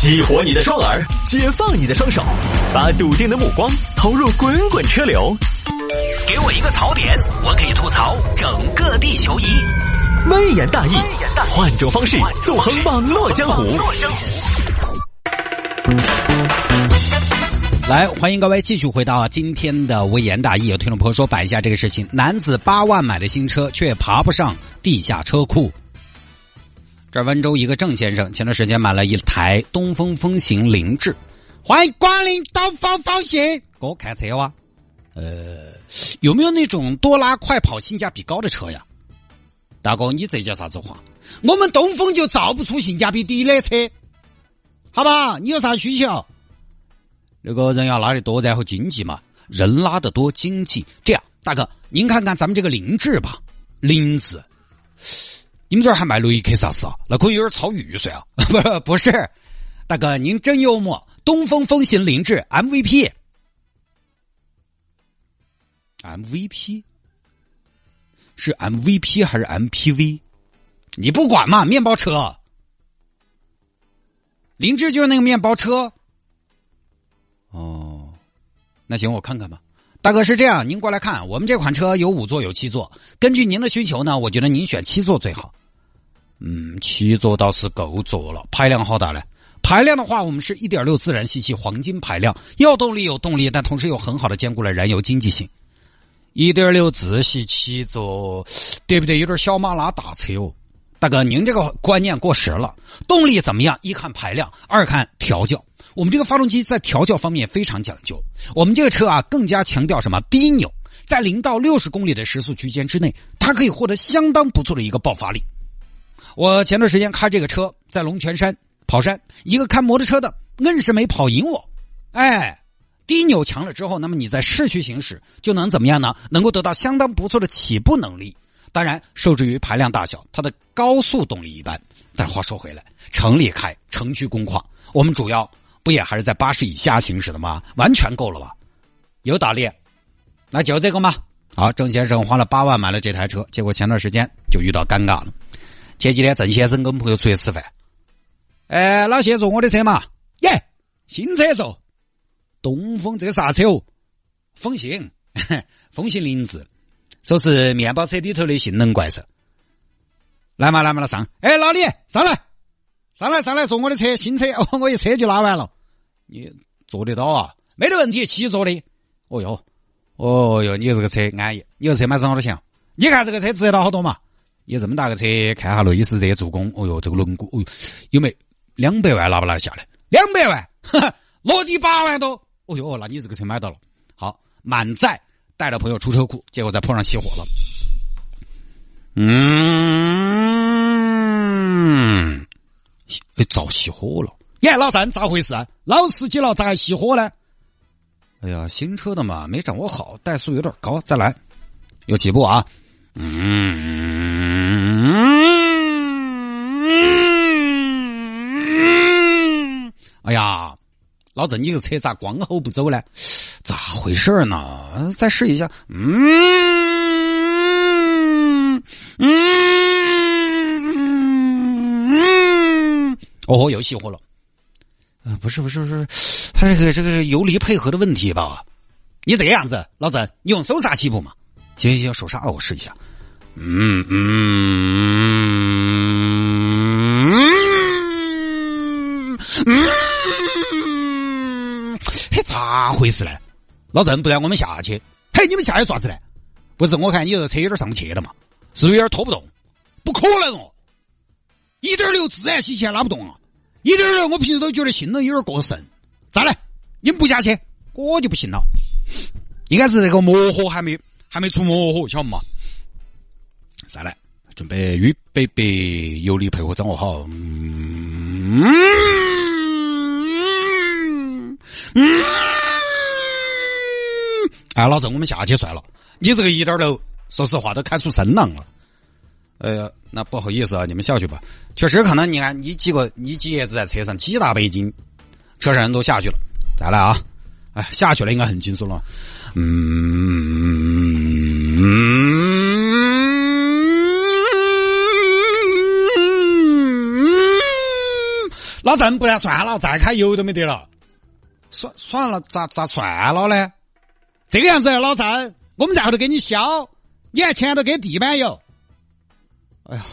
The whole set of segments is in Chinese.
激活你的双耳，解放你的双手，把笃定的目光投入滚滚车流。给我一个槽点，我可以吐槽整个地球仪。微言大义，换种方式纵横网络江湖。来，欢迎各位继续回到今天的微言大义。有听众朋友说摆一下这个事情：男子八万买的新车，却爬不上地下车库。这温州一个郑先生前段时间买了一台东风风行凌志，欢迎光临东风风行。给我看车哇？呃，有没有那种多拉快跑、性价比高的车呀？大哥，你这叫啥子话？我们东风就造不出性价比低的车，好吧？你有啥需求？那个人要拉的多，然后经济嘛，人拉的多，经济。这样，大哥，您看看咱们这个凌志吧，凌志。你们这儿还卖雷克萨斯啊？那可以有点超预算啊！不是不是，大哥您真幽默。东风风行凌志 MVP，MVP 是 MVP 还是 MPV？你不管嘛？面包车，凌志就是那个面包车。哦，那行我看看吧。大哥是这样，您过来看，我们这款车有五座有七座，根据您的需求呢，我觉得您选七座最好。嗯，七座倒是够坐了，排量好大嘞！排量的话，我们是一点六自然吸气黄金排量，要动力有动力，但同时又很好的兼顾了燃油经济性。一点六自吸七座，对不对？有点小马拉大车哦。大哥，您这个观念过时了。动力怎么样？一看排量，二看调教。我们这个发动机在调教方面非常讲究。我们这个车啊，更加强调什么？低扭，在零到六十公里的时速区间之内，它可以获得相当不错的一个爆发力。我前段时间开这个车在龙泉山跑山，一个开摩托车的硬是没跑赢我。哎，低扭强了之后，那么你在市区行驶就能怎么样呢？能够得到相当不错的起步能力。当然，受制于排量大小，它的高速动力一般。但话说回来，城里开，城区工况，我们主要不也还是在八十以下行驶的吗？完全够了吧？有打猎。那就这个嘛。好，郑先生花了八万买了这台车，结果前段时间就遇到尴尬了。前几天郑先生跟朋友出去吃饭，哎，老谢坐我的车嘛，耶，新车坐，东风这个啥车哦？风行，风行凌志，说是面包车里头的性能怪兽。来嘛来嘛来上，哎，老李上来，上来上来坐我的车，新车 哦，我一车就拉完了，你坐得到啊？没得问题，七座的。哦哟，哦哟，你这个车安逸，你这车买多钱？你看这个车值得到好多嘛？你这么大个车，看下内饰热做工，哦哟，这个轮毂，哦哟，有没两百万拿不拿得下来？两百万，落地八万多，哦哟，那你这个车买到了。好，满载带着朋友出车库，结果在坡上熄火了。嗯，哎遭熄火了。耶，老三咋回事？老司机了，咋还熄火呢？哎呀，新车的嘛，没掌握好，怠速有点高，再来，有起步啊。嗯，哎呀，老郑，你个车咋光后不走呢？咋回事呢？再试一下。嗯嗯，哦，又熄火了。啊，不是不是不是，他这个这个是油离配合的问题吧？你这样子，老郑，你用手刹起步嘛？行行行，手刹，我试一下。嗯嗯嗯嗯，嘿，咋回事呢？老郑，不让我们下去。嘿，你们下去做啥子呢？不是，我看你这车有点上不去了嘛，是不是有点拖不动？不可能哦，一点六自然吸气还拉不动啊！一点六，我平时都觉得性能有点过剩。再来，你们不下去，我就不信了。应该是这个磨合还没有。还没出磨合，晓得嘛？再来，准备预备备，油离配合掌握好。嗯嗯，哎，老郑，我们下去算了。你这个一点都，说实话都开出声浪了。哎呀，那不好意思啊，你们下去吧。确实可能，你看你几个，你几爷子在车上几大背斤，车上人都下去了。再来啊！哎，下去了应该很轻松了。嗯，老郑，不然算了，再开油都没得了。算算了，咋咋算了呢？这个样子，老郑，我们在后头给你削，你还前头给地板油。哎呀，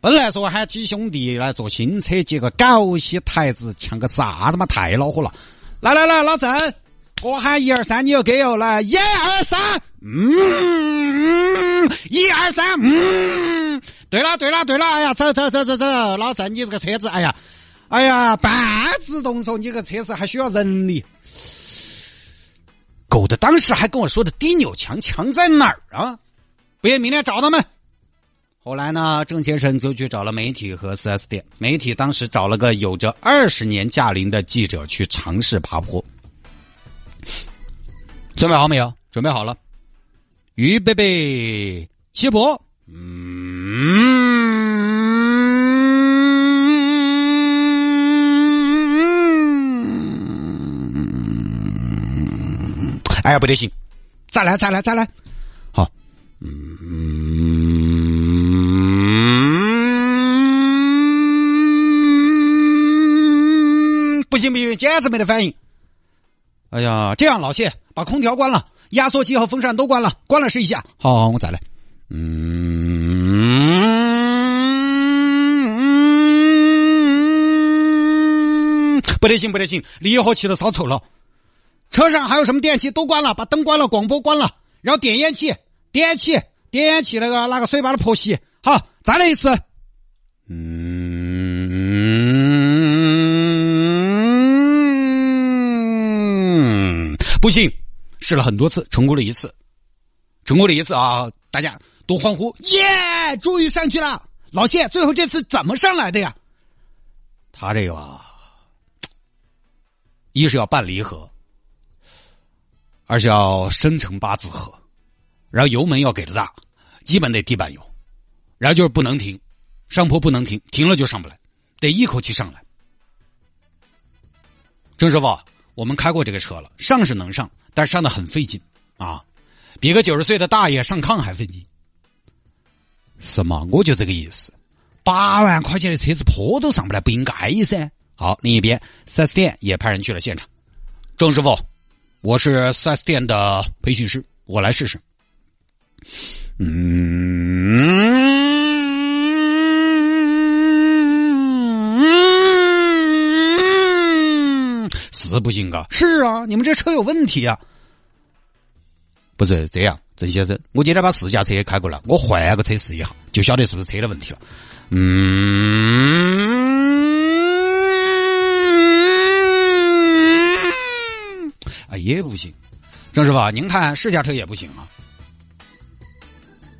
本来说喊几兄弟来坐新车，结果搞些台子，像个啥子嘛？太恼火了！来来来，老郑，我喊一二三，你要给油，来一二三，嗯，一二三，嗯，对了对了对了，哎呀，走走走走走，老郑，你这个车子，哎呀。哎呀，半自动说你个车子还需要人力，狗的当时还跟我说的低扭墙墙在哪儿啊？不行，明天找他们。后来呢，郑先生就去找了媒体和四 S 店，媒体当时找了个有着二十年驾龄的记者去尝试爬坡。准备好没有？准备好了，预备备，起坡。嗯。哎呀，不得行！再来，再来，再来！好，嗯，简直没得反应！哎呀，这样老谢，把空调关了，压缩机和风扇都关了，关了试一下。好，好，我再来。嗯，不得行，不得行，离合器都烧臭了。车上还有什么电器都关了，把灯关了，广播关了，然后点烟器，点烟器，点烟器那个那个水把它泼熄。好，再来一次。不行，试了很多次，成功了一次，成功了一次啊！大家都欢呼，耶！终于上去了，老谢，最后这次怎么上来的呀？他这个啊，一是要办离合。二是要生成八字合，然后油门要给的大，基本得地板油，然后就是不能停，上坡不能停，停了就上不来，得一口气上来。郑师傅，我们开过这个车了，上是能上，但上的很费劲啊，比个九十岁的大爷上炕还费劲。是吗？我就这个意思，八万块钱的车子坡都上不来，不应该噻。好，另一边四 S 店也派人去了现场，郑师傅。我是四 S 店的培训师，我来试试。嗯，是不行啊！是啊，你们这车有问题啊！不是这样，郑先生，我今天把试驾车开过来，我换个车试一下，就晓得是不是车的问题了。嗯。啊，也不行，郑师傅，您看试驾车也不行啊？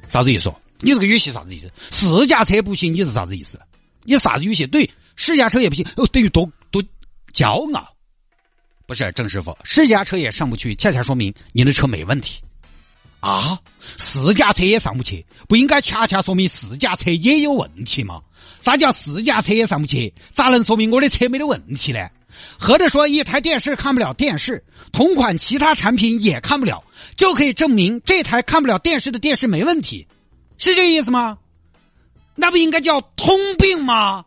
啥子意思？你这个语气啥子意思？试驾车不行，你是啥子意思？你啥子语气？对，试驾车也不行，哦，等于多多骄傲。不是，郑师傅，试驾车也上不去，恰恰说明您的车没问题啊。试驾车也上不去，不应该恰恰说明试驾车也有问题吗？啥叫试驾车也上不去？咋能说明我的车没得问题呢？或者说一台电视看不了电视，同款其他产品也看不了，就可以证明这台看不了电视的电视没问题，是这意思吗？那不应该叫通病吗？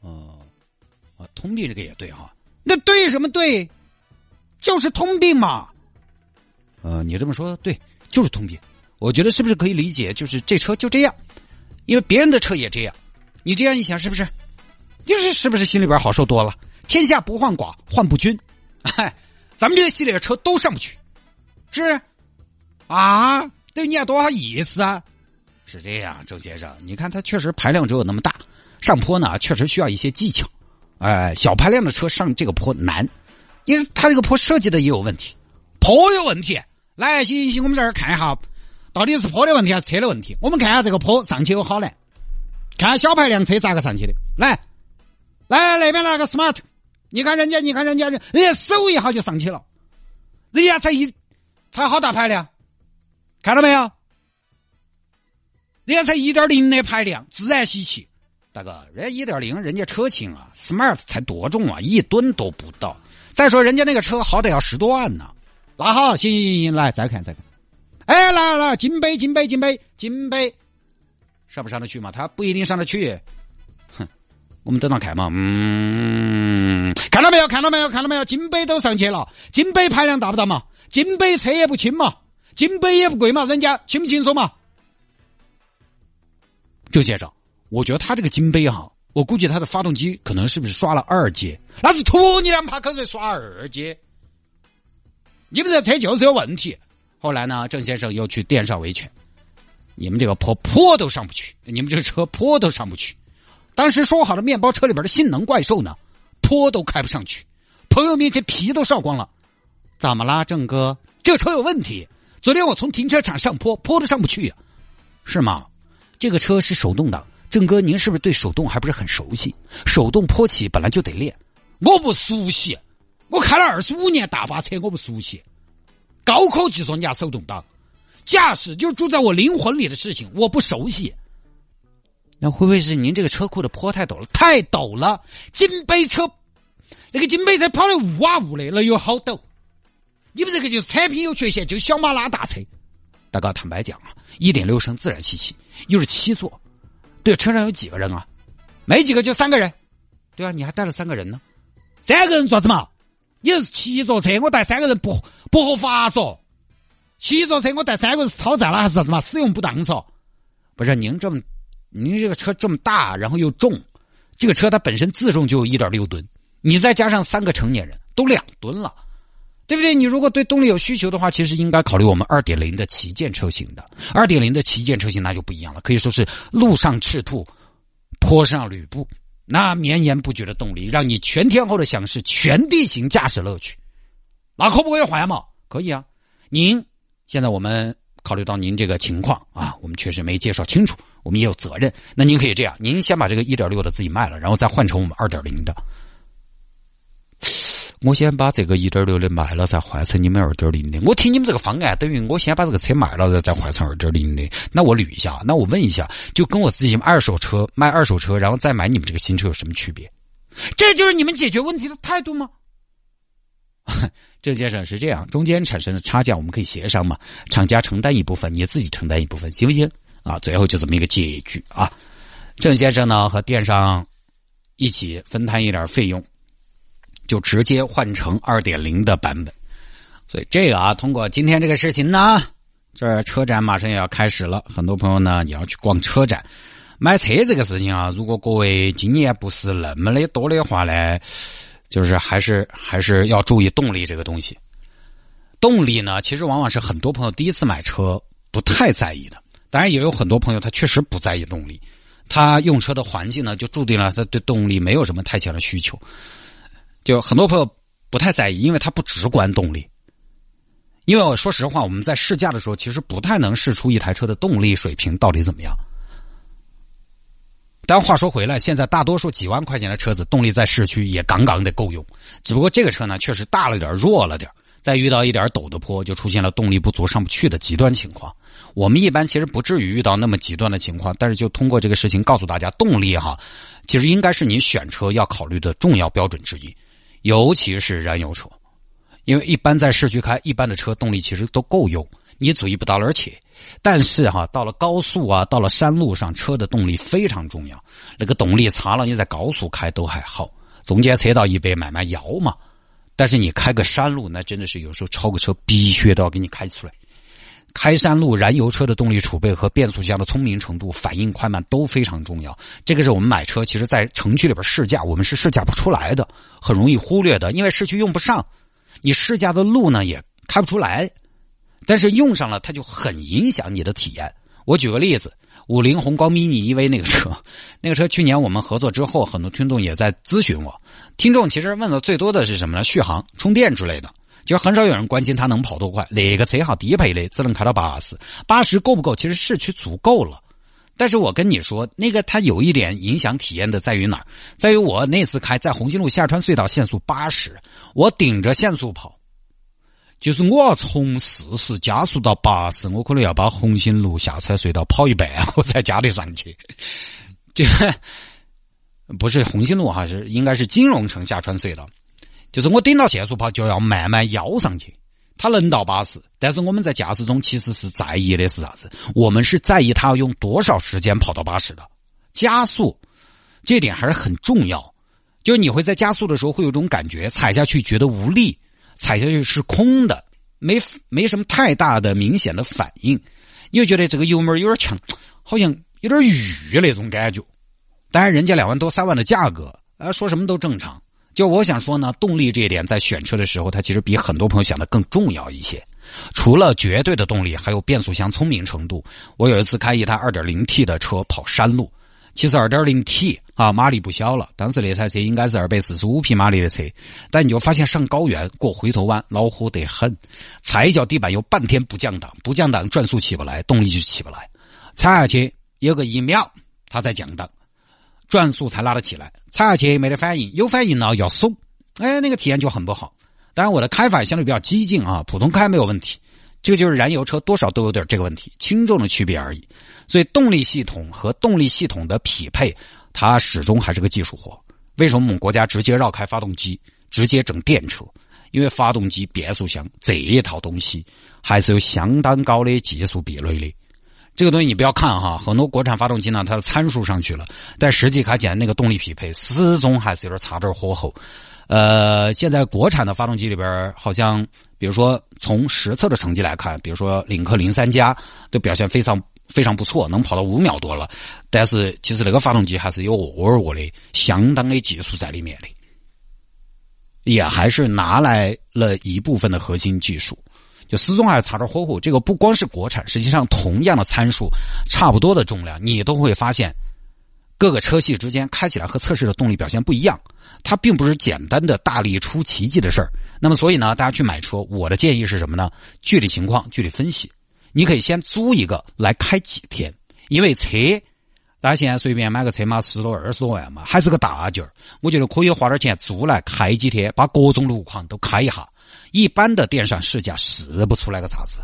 哦，啊，通病这个也对哈。那对什么对？就是通病嘛。呃，你这么说对，就是通病。我觉得是不是可以理解？就是这车就这样，因为别人的车也这样。你这样一想，是不是？就是是不是心里边好受多了？天下不患寡，患不均。哎，咱们这个系列的车都上不去，是啊？对你要多少意思啊？是这样，郑先生，你看它确实排量只有那么大，上坡呢确实需要一些技巧。哎，小排量的车上这个坡难，因为它这个坡设计的也有问题，坡有问题。来，行行行，我们这儿看一下，到底是坡的问题还是车的问题？我们看一下这个坡上去有好难，看小排量车咋个上去的？来，来那边那个 smart。你看人家，你看人家，人家手一下就上去了，人家才一才好大排量，看到没有？人家才一点零的排量，自然吸气。大哥，人家一点零，人家车轻啊，smart 才多重啊，一吨都不到。再说人家那个车好歹要十多万呢。那好，行行行，来再看再看。哎，来来来，金杯金杯金杯金杯，上不上得去嘛？他不一定上得去。哼，我们等他看嘛，嗯，看到没有？看到没有？看到没有？金杯都上去了，金杯排量大不大嘛？金杯车也不轻嘛，金杯也不贵嘛，人家轻不轻松嘛？周先生，我觉得他这个金杯哈，我估计他的发动机可能是不是刷了二阶？那是吐你两把口水刷二阶，你们这车就是有问题。后来呢，郑先生又去店上维权，你们这个坡坡都上不去，你们这个车坡都上不去。当时说好的面包车里边的性能怪兽呢，坡都开不上去，朋友面前皮都烧光了。怎么啦，郑哥？这车有问题。昨天我从停车场上坡，坡都上不去呀，是吗？这个车是手动挡，郑哥，您是不是对手动还不是很熟悉？手动坡起本来就得练，我不熟悉。我开了二十五年大巴车，我不熟悉。高科技说人家手动挡，驾驶就住在我灵魂里的事情，我不熟悉。那会不会是您这个车库的坡太陡了？太陡了！金杯车，那个金杯车跑的雾啊雾的，那有好陡？你们这个就产品有缺陷，就小马拉大车。大哥，坦白讲啊，一点六升自然吸气，又是七座，对，车上有几个人啊？没几个，就三个人。对啊，你还带了三个人呢。三个人做什么？你是七座车，我带三个人不不合法嗦？七座车我带三个人超载了还是啥子嘛？使用不当嗦？不是您这么。您这个车这么大，然后又重，这个车它本身自重就有一点六吨，你再加上三个成年人，都两吨了，对不对？你如果对动力有需求的话，其实应该考虑我们二点零的旗舰车型的。二点零的旗舰车型那就不一样了，可以说是路上赤兔，坡上吕布，那绵延不绝的动力，让你全天候的享受全地形驾驶乐趣。那可不可以换嘛？可以啊。您现在我们。考虑到您这个情况啊，我们确实没介绍清楚，我们也有责任。那您可以这样，您先把这个一点六的自己卖了，然后再换成我们二点零的。我先把这个一点六的卖了，再换成你们二点零的。我听你们这个方案，等于我先把这个车卖了，再再换成二点零的。那我捋一下，那我问一下，就跟我自己二手车卖二手车，然后再买你们这个新车有什么区别？这就是你们解决问题的态度吗？郑先生是这样，中间产生的差价我们可以协商嘛，厂家承担一部分，你自己承担一部分，行不行？啊，最后就这么一个结局啊。郑先生呢和电商一起分摊一点费用，就直接换成二点零的版本。所以这个啊，通过今天这个事情呢，这车展马上也要开始了，很多朋友呢也要去逛车展。买车这个事情啊，如果各位经验不是那么的多的话呢？就是还是还是要注意动力这个东西。动力呢，其实往往是很多朋友第一次买车不太在意的。当然，也有很多朋友他确实不在意动力，他用车的环境呢，就注定了他对动力没有什么太强的需求。就很多朋友不太在意，因为它不直观动力。因为我说实话，我们在试驾的时候，其实不太能试出一台车的动力水平到底怎么样。但话说回来，现在大多数几万块钱的车子动力在市区也杠杠的够用，只不过这个车呢确实大了点，弱了点，再遇到一点陡的坡，就出现了动力不足上不去的极端情况。我们一般其实不至于遇到那么极端的情况，但是就通过这个事情告诉大家，动力哈，其实应该是你选车要考虑的重要标准之一，尤其是燃油车，因为一般在市区开一般的车动力其实都够用，你注意不到了。而且。但是哈，到了高速啊，到了山路上，车的动力非常重要。那个动力差了，你在高速开都还好，中间车道一百慢慢摇嘛。但是你开个山路，那真的是有时候超个车必须都要给你开出来。开山路，燃油车的动力储备和变速箱的聪明程度、反应快慢都非常重要。这个是我们买车，其实在城区里边试驾，我们是试驾不出来的，很容易忽略的，因为市区用不上。你试驾的路呢，也开不出来。但是用上了，它就很影响你的体验。我举个例子，五菱宏光 mini EV 那个车，那个车去年我们合作之后，很多听众也在咨询我。听众其实问的最多的是什么呢？续航、充电之类的，就很少有人关心它能跑多快。哪个车哈低配的只能开到八十，八十够不够？其实市区足够了。但是我跟你说，那个它有一点影响体验的在于哪儿？在于我那次开在红星路下穿隧道限速八十，我顶着限速跑。就是我要从四十加速到八十，我可能要把红星路下穿隧道跑一半，我才加得上去。这不是红星路哈，是应该是金融城下穿隧道。就是我顶到限速跑，就要慢慢摇上去。它能到八十，但是我们在驾驶中其实是在意的是啥子？我们是在意它要用多少时间跑到八十的加速。这点还是很重要。就你会在加速的时候会有种感觉，踩下去觉得无力，踩下去是空的，没没什么太大的明显的反应，你会觉得这个油门有点强，好像有点郁那种感觉。当然，人家两万多、三万的价格，啊，说什么都正常。就我想说呢，动力这一点在选车的时候，它其实比很多朋友想的更重要一些。除了绝对的动力，还有变速箱聪明程度。我有一次开一台 2.0T 的车跑山路。其实 2.0T 啊，马力不小了。当时那台车应该是245匹马力的车，但你就发现上高原过回头弯恼火得很，踩一脚地板油半天不降档，不降档转速起不来，动力就起不来。踩下去有个一秒，它才降档，转速才拉得起来。踩下去没得反应，有反应了要松，哎，那个体验就很不好。当然我的开法相对比较激进啊，普通开没有问题。这个就是燃油车多少都有点这个问题，轻重的区别而已。所以动力系统和动力系统的匹配，它始终还是个技术活。为什么我们国家直接绕开发动机，直接整电车？因为发动机、变速箱这一套东西还是有相当高的技术壁垒的。这个东西你不要看哈，很多国产发动机呢，它的参数上去了，但实际开起来那个动力匹配始终还是有点差点火候。呃，现在国产的发动机里边，好像比如说从实测的成绩来看，比如说领克零三加的表现非常非常不错，能跑到五秒多了。但是其实那个发动机还是有沃尔沃的相当的技术在里面的，也还是拿来了一部分的核心技术，就始终还是差点火候。这个不光是国产，实际上同样的参数、差不多的重量，你都会发现。各个车系之间开起来和测试的动力表现不一样，它并不是简单的大力出奇迹的事儿。那么，所以呢，大家去买车，我的建议是什么呢？具体情况具体分析。你可以先租一个来开几天，因为车，大家现在随便买个车嘛，十多二十多万嘛，还是个大件儿。我觉得可以花点钱租来开几天，把各种路况都开一下。一般的电商试驾试不出来个啥子。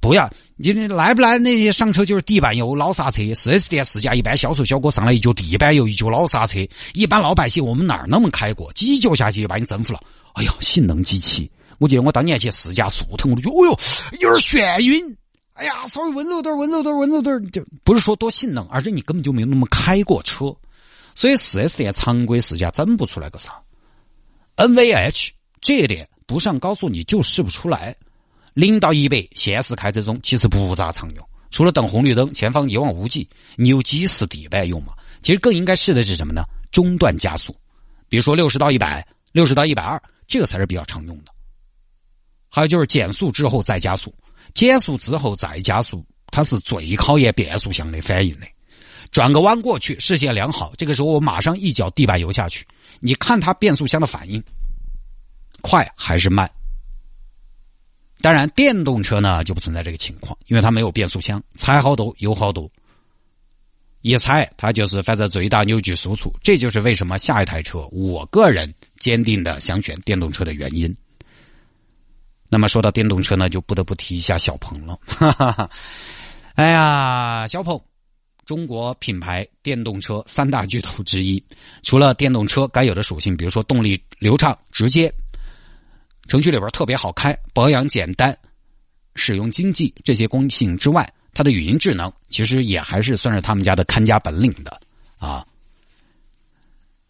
不要，你来不来那些上车就是地板油、老刹车。四 S 店试驾一般销售小哥上来一脚地板油，一脚老刹车。一般老百姓我们哪儿那么开过？几脚下去就把你征服了。哎呀，性能极其！我记得我当年去试驾速腾，我就觉得，哦哟，有点眩晕。哎呀，稍微温柔点，温柔点，温柔点，就不是说多性能，而是你根本就没有那么开过车。所以四 S 店常规试驾整不出来个啥。NVH 这一点不上高速你就试不出来。零到一百，现实开车中其实不咋常用，除了等红绿灯，前方一望无际，你有几次底板用嘛？其实更应该试的是什么呢？中段加速，比如说六十到一百，六十到一百二，这个才是比较常用的。还有就是减速之后再加速，减速之后再加速，它是最考验变速箱的反应的。转个弯过去，视线良好，这个时候我马上一脚地板油下去，你看它变速箱的反应，快还是慢？当然，电动车呢就不存在这个情况，因为它没有变速箱，踩好多油好多，一踩它就是反正最大扭矩输出，这就是为什么下一台车我个人坚定的想选电动车的原因。那么说到电动车呢，就不得不提一下小鹏了。哈哈哈哎呀，小鹏，中国品牌电动车三大巨头之一，除了电动车该有的属性，比如说动力流畅直接。城区里边特别好开，保养简单，使用经济这些功性之外，它的语音智能其实也还是算是他们家的看家本领的啊。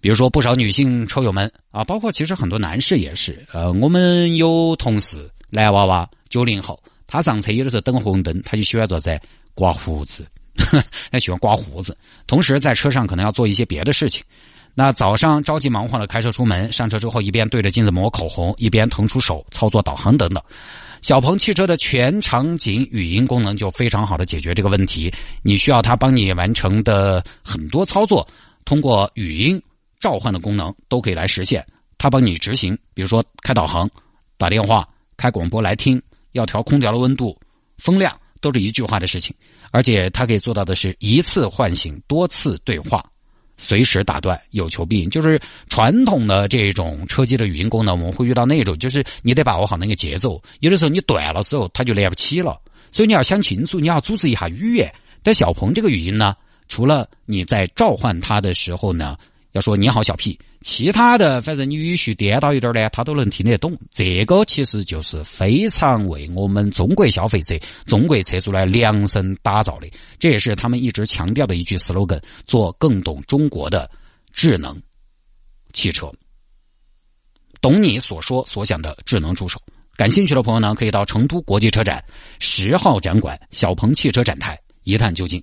比如说不少女性车友们啊，包括其实很多男士也是，呃，我们有同事男娃娃九零后，他上车有的时候等红灯，他就喜欢坐在刮胡子，他喜欢刮胡子，同时在车上可能要做一些别的事情。那早上着急忙慌的开车出门，上车之后一边对着镜子抹口红，一边腾出手操作导航等等。小鹏汽车的全场景语音功能就非常好的解决这个问题。你需要它帮你完成的很多操作，通过语音召唤的功能都可以来实现。它帮你执行，比如说开导航、打电话、开广播来听，要调空调的温度、风量，都是一句话的事情。而且它可以做到的是一次唤醒多次对话。随时打断，有求必应，就是传统的这种车机的语音功能，我们会遇到那种，就是你得把握好那个节奏，有的时候你短了之后，它就连不起了，所以你要想清楚，你要组织一下语言。但小鹏这个语音呢，除了你在召唤它的时候呢。要说你好小屁，其他的反正你语序颠倒一点呢，他都能听得懂。这个其实就是非常为我们中国消费者、中国车主来量身打造的。这也是他们一直强调的一句 slogan：做更懂中国的智能汽车，懂你所说所想的智能助手。感兴趣的朋友呢，可以到成都国际车展十号展馆小鹏汽车展台一探究竟。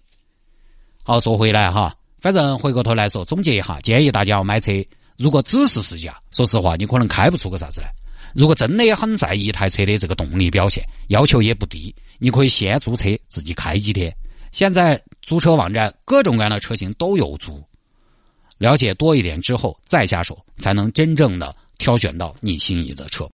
好，说回来哈，反正回过头来说，总结一下，建议大家要买车，如果只是试驾，说实话，你可能开不出个啥子来。如果真的很在意一台车的这个动力表现，要求也不低，你可以先租车自己开几天。现在租车网站各种各样的车型都有租，了解多一点之后再下手，才能真正的挑选到你心仪的车。